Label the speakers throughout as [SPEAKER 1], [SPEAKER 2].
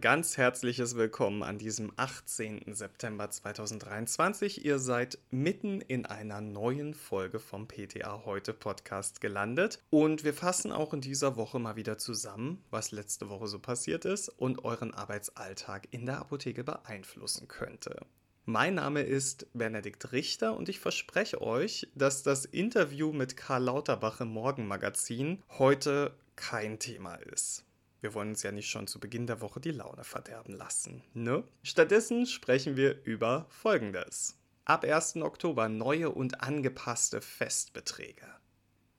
[SPEAKER 1] ganz herzliches Willkommen an diesem 18. September 2023. Ihr seid mitten in einer neuen Folge vom PTA Heute Podcast gelandet und wir fassen auch in dieser Woche mal wieder zusammen, was letzte Woche so passiert ist und euren Arbeitsalltag in der Apotheke beeinflussen könnte. Mein Name ist Benedikt Richter und ich verspreche euch, dass das Interview mit Karl Lauterbach im Morgenmagazin heute kein Thema ist. Wir wollen uns ja nicht schon zu Beginn der Woche die Laune verderben lassen, ne? Stattdessen sprechen wir über Folgendes. Ab 1. Oktober neue und angepasste Festbeträge.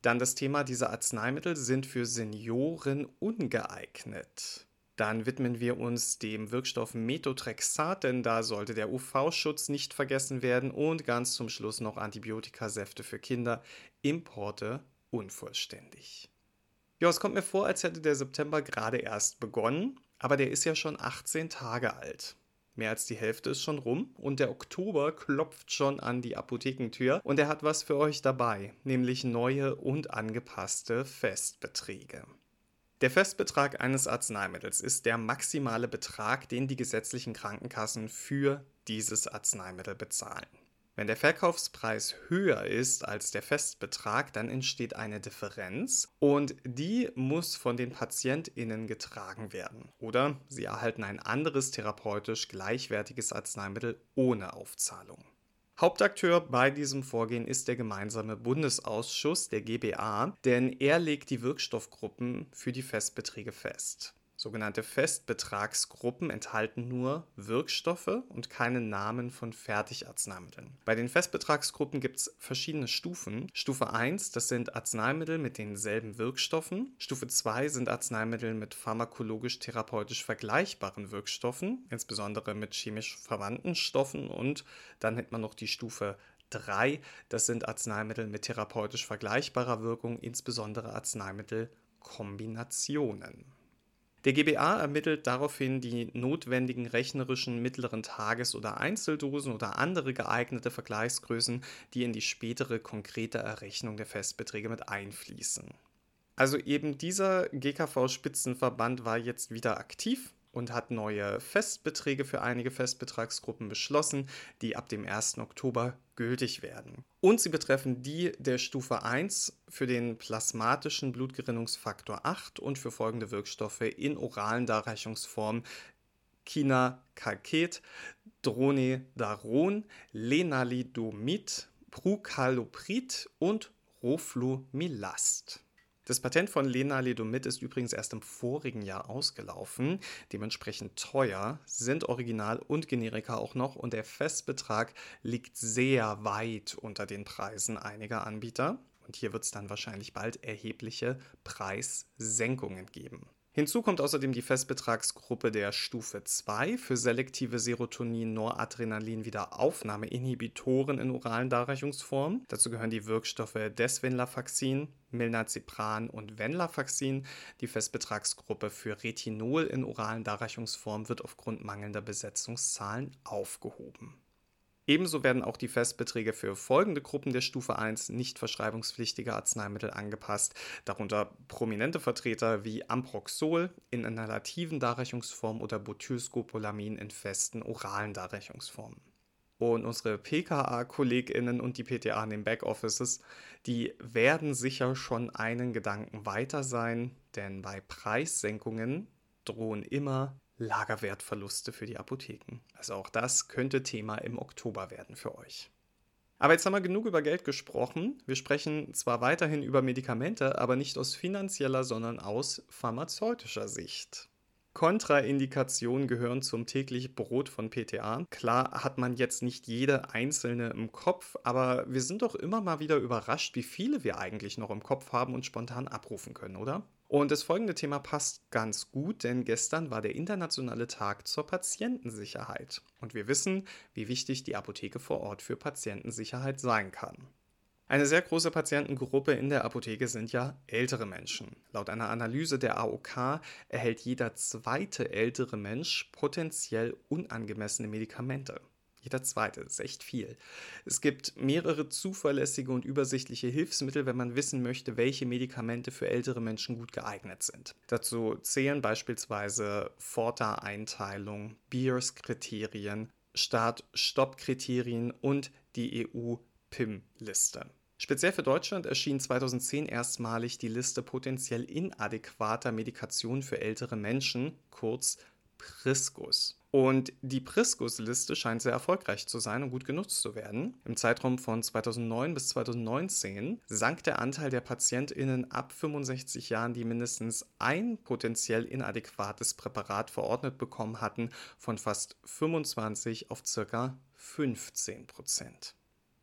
[SPEAKER 1] Dann das Thema, diese Arzneimittel sind für Senioren ungeeignet. Dann widmen wir uns dem Wirkstoff Methotrexat, denn da sollte der UV-Schutz nicht vergessen werden. Und ganz zum Schluss noch Antibiotikasäfte für Kinder, Importe unvollständig. Ja, es kommt mir vor, als hätte der September gerade erst begonnen, aber der ist ja schon 18 Tage alt. Mehr als die Hälfte ist schon rum und der Oktober klopft schon an die Apothekentür und er hat was für euch dabei, nämlich neue und angepasste Festbeträge. Der Festbetrag eines Arzneimittels ist der maximale Betrag, den die gesetzlichen Krankenkassen für dieses Arzneimittel bezahlen. Wenn der Verkaufspreis höher ist als der Festbetrag, dann entsteht eine Differenz und die muss von den PatientInnen getragen werden. Oder sie erhalten ein anderes therapeutisch gleichwertiges Arzneimittel ohne Aufzahlung. Hauptakteur bei diesem Vorgehen ist der gemeinsame Bundesausschuss der GBA, denn er legt die Wirkstoffgruppen für die Festbeträge fest. Sogenannte Festbetragsgruppen enthalten nur Wirkstoffe und keine Namen von Fertigarzneimitteln. Bei den Festbetragsgruppen gibt es verschiedene Stufen. Stufe 1, das sind Arzneimittel mit denselben Wirkstoffen. Stufe 2 sind Arzneimittel mit pharmakologisch-therapeutisch vergleichbaren Wirkstoffen, insbesondere mit chemisch verwandten Stoffen. Und dann hätte man noch die Stufe 3, das sind Arzneimittel mit therapeutisch vergleichbarer Wirkung, insbesondere Arzneimittelkombinationen. Der GBA ermittelt daraufhin die notwendigen rechnerischen mittleren Tages- oder Einzeldosen oder andere geeignete Vergleichsgrößen, die in die spätere konkrete Errechnung der Festbeträge mit einfließen. Also eben dieser GKV-Spitzenverband war jetzt wieder aktiv und hat neue Festbeträge für einige Festbetragsgruppen beschlossen, die ab dem 1. Oktober gültig werden. Und sie betreffen die der Stufe 1 für den plasmatischen Blutgerinnungsfaktor 8 und für folgende Wirkstoffe in oralen Darreichungsformen Kinacalket, Dronedaron, Lenalidomid, Prucaloprid und Roflumilast. Das Patent von Lenalidomid ist übrigens erst im vorigen Jahr ausgelaufen, dementsprechend teuer, sind Original und Generika auch noch und der Festbetrag liegt sehr weit unter den Preisen einiger Anbieter. Und hier wird es dann wahrscheinlich bald erhebliche Preissenkungen geben. Hinzu kommt außerdem die Festbetragsgruppe der Stufe 2 für selektive Serotonin-Noradrenalin-Wiederaufnahmeinhibitoren in oralen Darreichungsformen. Dazu gehören die Wirkstoffe Desvenlafaxin, Milnazepran und Venlafaxin. Die Festbetragsgruppe für Retinol in oralen Darreichungsformen wird aufgrund mangelnder Besetzungszahlen aufgehoben. Ebenso werden auch die Festbeträge für folgende Gruppen der Stufe 1 nicht verschreibungspflichtiger Arzneimittel angepasst, darunter prominente Vertreter wie Amproxol in inhalativen Darreichungsformen oder Butylscopolamin in festen oralen Darreichungsformen. Und unsere PKA-KollegInnen und die PTA in den Backoffices, die werden sicher schon einen Gedanken weiter sein, denn bei Preissenkungen drohen immer Lagerwertverluste für die Apotheken. Also auch das könnte Thema im Oktober werden für euch. Aber jetzt haben wir genug über Geld gesprochen. Wir sprechen zwar weiterhin über Medikamente, aber nicht aus finanzieller, sondern aus pharmazeutischer Sicht. Kontraindikationen gehören zum täglichen Brot von PTA. Klar hat man jetzt nicht jede einzelne im Kopf, aber wir sind doch immer mal wieder überrascht, wie viele wir eigentlich noch im Kopf haben und spontan abrufen können, oder? Und das folgende Thema passt ganz gut, denn gestern war der internationale Tag zur Patientensicherheit. Und wir wissen, wie wichtig die Apotheke vor Ort für Patientensicherheit sein kann. Eine sehr große Patientengruppe in der Apotheke sind ja ältere Menschen. Laut einer Analyse der AOK erhält jeder zweite ältere Mensch potenziell unangemessene Medikamente. Jeder zweite, das ist echt viel. Es gibt mehrere zuverlässige und übersichtliche Hilfsmittel, wenn man wissen möchte, welche Medikamente für ältere Menschen gut geeignet sind. Dazu zählen beispielsweise Forta-Einteilung, Beers-Kriterien, Start-Stopp-Kriterien und die EU-PIM-Liste. Speziell für Deutschland erschien 2010 erstmalig die Liste potenziell inadäquater Medikationen für ältere Menschen, kurz Priscus. Und die Priscus-Liste scheint sehr erfolgreich zu sein und gut genutzt zu werden. Im Zeitraum von 2009 bis 2019 sank der Anteil der PatientInnen ab 65 Jahren, die mindestens ein potenziell inadäquates Präparat verordnet bekommen hatten, von fast 25 auf circa 15 Prozent.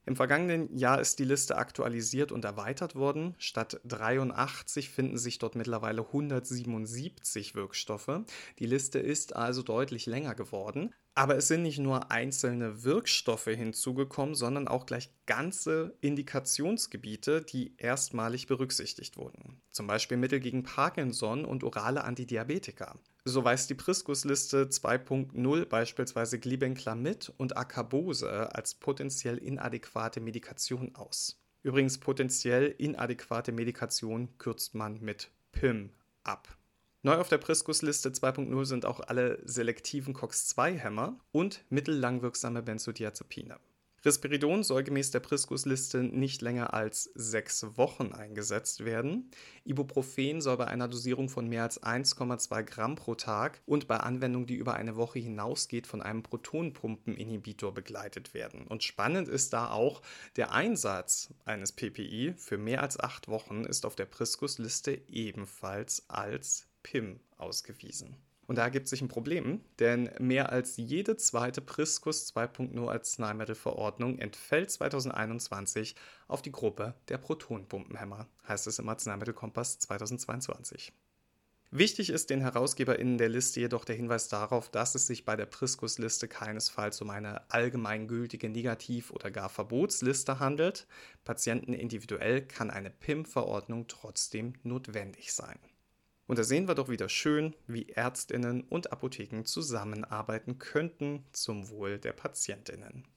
[SPEAKER 1] Im vergangenen Jahr ist die Liste aktualisiert und erweitert worden. Statt 83 finden sich dort mittlerweile 177 Wirkstoffe. Die Liste ist also deutlich länger geworden. Aber es sind nicht nur einzelne Wirkstoffe hinzugekommen, sondern auch gleich ganze Indikationsgebiete, die erstmalig berücksichtigt wurden. Zum Beispiel Mittel gegen Parkinson und orale Antidiabetika. So weist die Priscus-Liste 2.0 beispielsweise Glibenclamid und Acarbose als potenziell inadäquate Medikation aus. Übrigens potenziell inadäquate Medikation kürzt man mit PIM ab. Neu auf der Priscus-Liste 2.0 sind auch alle selektiven COX-2-Hämmer und mittellangwirksame Benzodiazepine. Risperidon soll gemäß der Priscus-Liste nicht länger als sechs Wochen eingesetzt werden. Ibuprofen soll bei einer Dosierung von mehr als 1,2 Gramm pro Tag und bei Anwendung, die über eine Woche hinausgeht, von einem Protonpumpeninhibitor begleitet werden. Und spannend ist da auch, der Einsatz eines PPI für mehr als acht Wochen ist auf der Priscus-Liste ebenfalls als PIM ausgewiesen. Und da ergibt sich ein Problem, denn mehr als jede zweite Priscus 2.0 Arzneimittelverordnung entfällt 2021 auf die Gruppe der Protonpumpenhämmer, heißt es im Arzneimittelkompass 2022. Wichtig ist den HerausgeberInnen der Liste jedoch der Hinweis darauf, dass es sich bei der Priscus-Liste keinesfalls um eine allgemeingültige Negativ- oder gar Verbotsliste handelt. Patienten individuell kann eine PIM-Verordnung trotzdem notwendig sein. Und da sehen wir doch wieder schön, wie Ärztinnen und Apotheken zusammenarbeiten könnten zum Wohl der Patientinnen.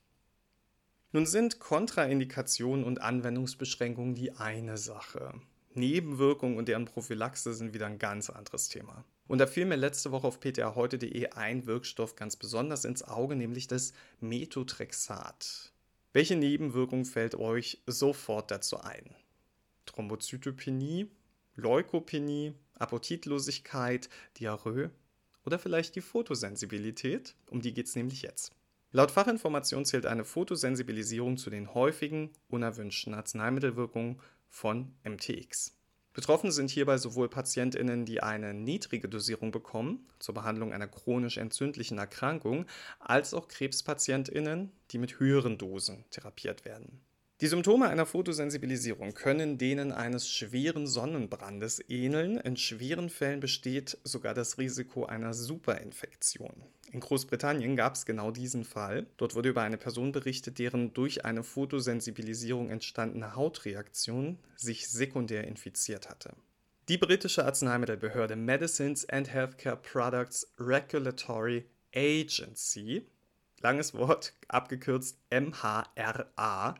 [SPEAKER 1] Nun sind Kontraindikationen und Anwendungsbeschränkungen die eine Sache. Nebenwirkungen und deren Prophylaxe sind wieder ein ganz anderes Thema. Und da fiel mir letzte Woche auf ptaheute.de ein Wirkstoff ganz besonders ins Auge, nämlich das Methotrexat. Welche Nebenwirkung fällt euch sofort dazu ein? Thrombozytopenie, Leukopenie, Appetitlosigkeit, Diarrhoe oder vielleicht die Fotosensibilität, um die geht es nämlich jetzt. Laut Fachinformation zählt eine Fotosensibilisierung zu den häufigen unerwünschten Arzneimittelwirkungen von MTX. Betroffen sind hierbei sowohl Patientinnen, die eine niedrige Dosierung bekommen zur Behandlung einer chronisch entzündlichen Erkrankung, als auch Krebspatientinnen, die mit höheren Dosen therapiert werden. Die Symptome einer Fotosensibilisierung können denen eines schweren Sonnenbrandes ähneln. In schweren Fällen besteht sogar das Risiko einer Superinfektion. In Großbritannien gab es genau diesen Fall. Dort wurde über eine Person berichtet, deren durch eine Fotosensibilisierung entstandene Hautreaktion sich sekundär infiziert hatte. Die britische Arzneimittelbehörde Medicines and Healthcare Products Regulatory Agency langes Wort, abgekürzt MHRA,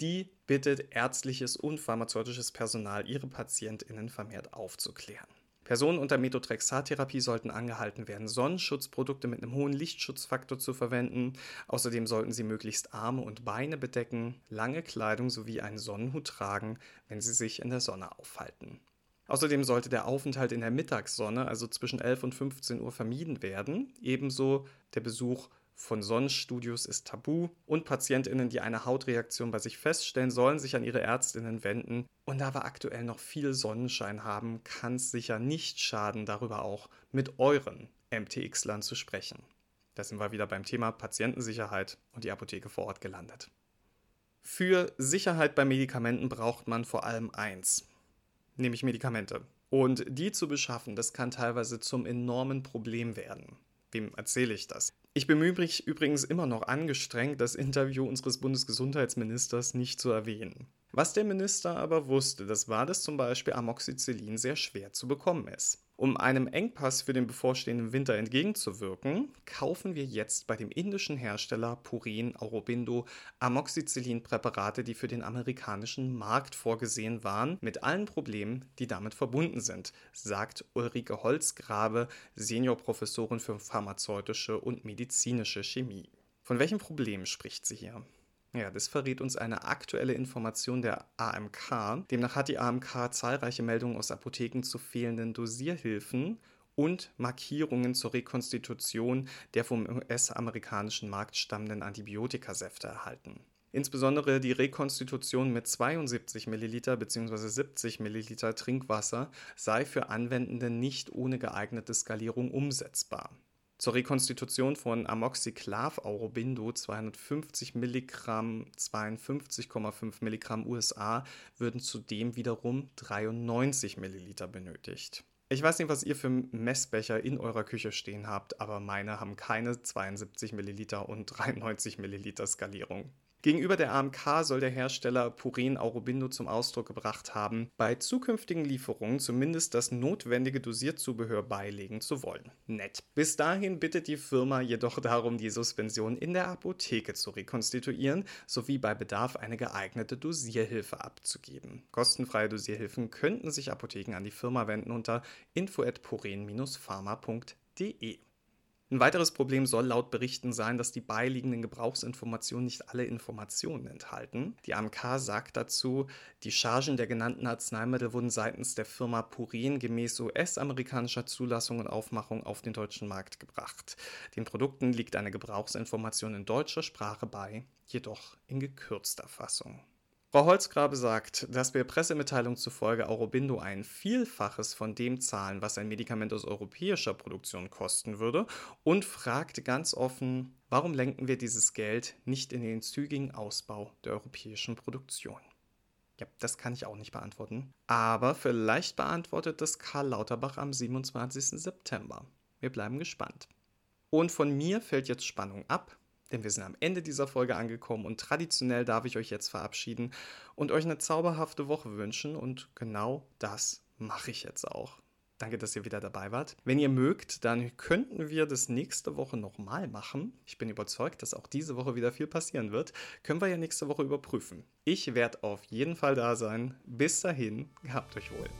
[SPEAKER 1] die bittet ärztliches und pharmazeutisches Personal, ihre PatientInnen vermehrt aufzuklären. Personen unter Methotrexat-Therapie sollten angehalten werden, Sonnenschutzprodukte mit einem hohen Lichtschutzfaktor zu verwenden. Außerdem sollten sie möglichst Arme und Beine bedecken, lange Kleidung sowie einen Sonnenhut tragen, wenn sie sich in der Sonne aufhalten. Außerdem sollte der Aufenthalt in der Mittagssonne, also zwischen 11 und 15 Uhr, vermieden werden. Ebenso der Besuch von Sonnenstudios ist tabu und Patientinnen, die eine Hautreaktion bei sich feststellen, sollen sich an ihre Ärztinnen wenden. Und da wir aktuell noch viel Sonnenschein haben, kann es sicher nicht schaden, darüber auch mit euren MTX-Lern zu sprechen. Da sind wir wieder beim Thema Patientensicherheit und die Apotheke vor Ort gelandet. Für Sicherheit bei Medikamenten braucht man vor allem eins, nämlich Medikamente. Und die zu beschaffen, das kann teilweise zum enormen Problem werden. Wem erzähle ich das? Ich bemühe mich übrigens immer noch angestrengt, das Interview unseres Bundesgesundheitsministers nicht zu erwähnen. Was der Minister aber wusste, das war, dass zum Beispiel Amoxicillin sehr schwer zu bekommen ist. Um einem Engpass für den bevorstehenden Winter entgegenzuwirken, kaufen wir jetzt bei dem indischen Hersteller Purin Aurobindo Amoxicillin-Präparate, die für den amerikanischen Markt vorgesehen waren, mit allen Problemen, die damit verbunden sind, sagt Ulrike Holzgrabe, Seniorprofessorin für pharmazeutische und medizinische Chemie. Von welchen Problemen spricht sie hier? Ja, das verrät uns eine aktuelle Information der AMK. Demnach hat die AMK zahlreiche Meldungen aus Apotheken zu fehlenden Dosierhilfen und Markierungen zur Rekonstitution der vom US-amerikanischen Markt stammenden Antibiotikasäfte erhalten. Insbesondere die Rekonstitution mit 72 Milliliter bzw. 70 Milliliter Trinkwasser sei für Anwendende nicht ohne geeignete Skalierung umsetzbar. Zur Rekonstitution von Amoxiclav Aurobindo 250 Milligramm 52,5 Milligramm USA würden zudem wiederum 93 Milliliter benötigt. Ich weiß nicht, was ihr für Messbecher in eurer Küche stehen habt, aber meine haben keine 72 Milliliter und 93 Milliliter Skalierung. Gegenüber der AMK soll der Hersteller Purin Aurobindo zum Ausdruck gebracht haben, bei zukünftigen Lieferungen zumindest das notwendige Dosierzubehör beilegen zu wollen. Nett. Bis dahin bittet die Firma jedoch darum, die Suspension in der Apotheke zu rekonstituieren, sowie bei Bedarf eine geeignete Dosierhilfe abzugeben. Kostenfreie Dosierhilfen könnten sich Apotheken an die Firma wenden unter info@purin-pharma.de. Ein weiteres Problem soll laut Berichten sein, dass die beiliegenden Gebrauchsinformationen nicht alle Informationen enthalten. Die AMK sagt dazu, die Chargen der genannten Arzneimittel wurden seitens der Firma Purin gemäß US-amerikanischer Zulassung und Aufmachung auf den deutschen Markt gebracht. Den Produkten liegt eine Gebrauchsinformation in deutscher Sprache bei, jedoch in gekürzter Fassung. Frau Holzgrabe sagt, dass wir Pressemitteilungen zufolge Aurobindo ein Vielfaches von dem zahlen, was ein Medikament aus europäischer Produktion kosten würde und fragt ganz offen, warum lenken wir dieses Geld nicht in den zügigen Ausbau der europäischen Produktion? Ja, das kann ich auch nicht beantworten. Aber vielleicht beantwortet das Karl Lauterbach am 27. September. Wir bleiben gespannt. Und von mir fällt jetzt Spannung ab denn wir sind am Ende dieser Folge angekommen und traditionell darf ich euch jetzt verabschieden und euch eine zauberhafte Woche wünschen und genau das mache ich jetzt auch. Danke, dass ihr wieder dabei wart. Wenn ihr mögt, dann könnten wir das nächste Woche nochmal machen. Ich bin überzeugt, dass auch diese Woche wieder viel passieren wird. Können wir ja nächste Woche überprüfen. Ich werde auf jeden Fall da sein. Bis dahin, gehabt euch wohl.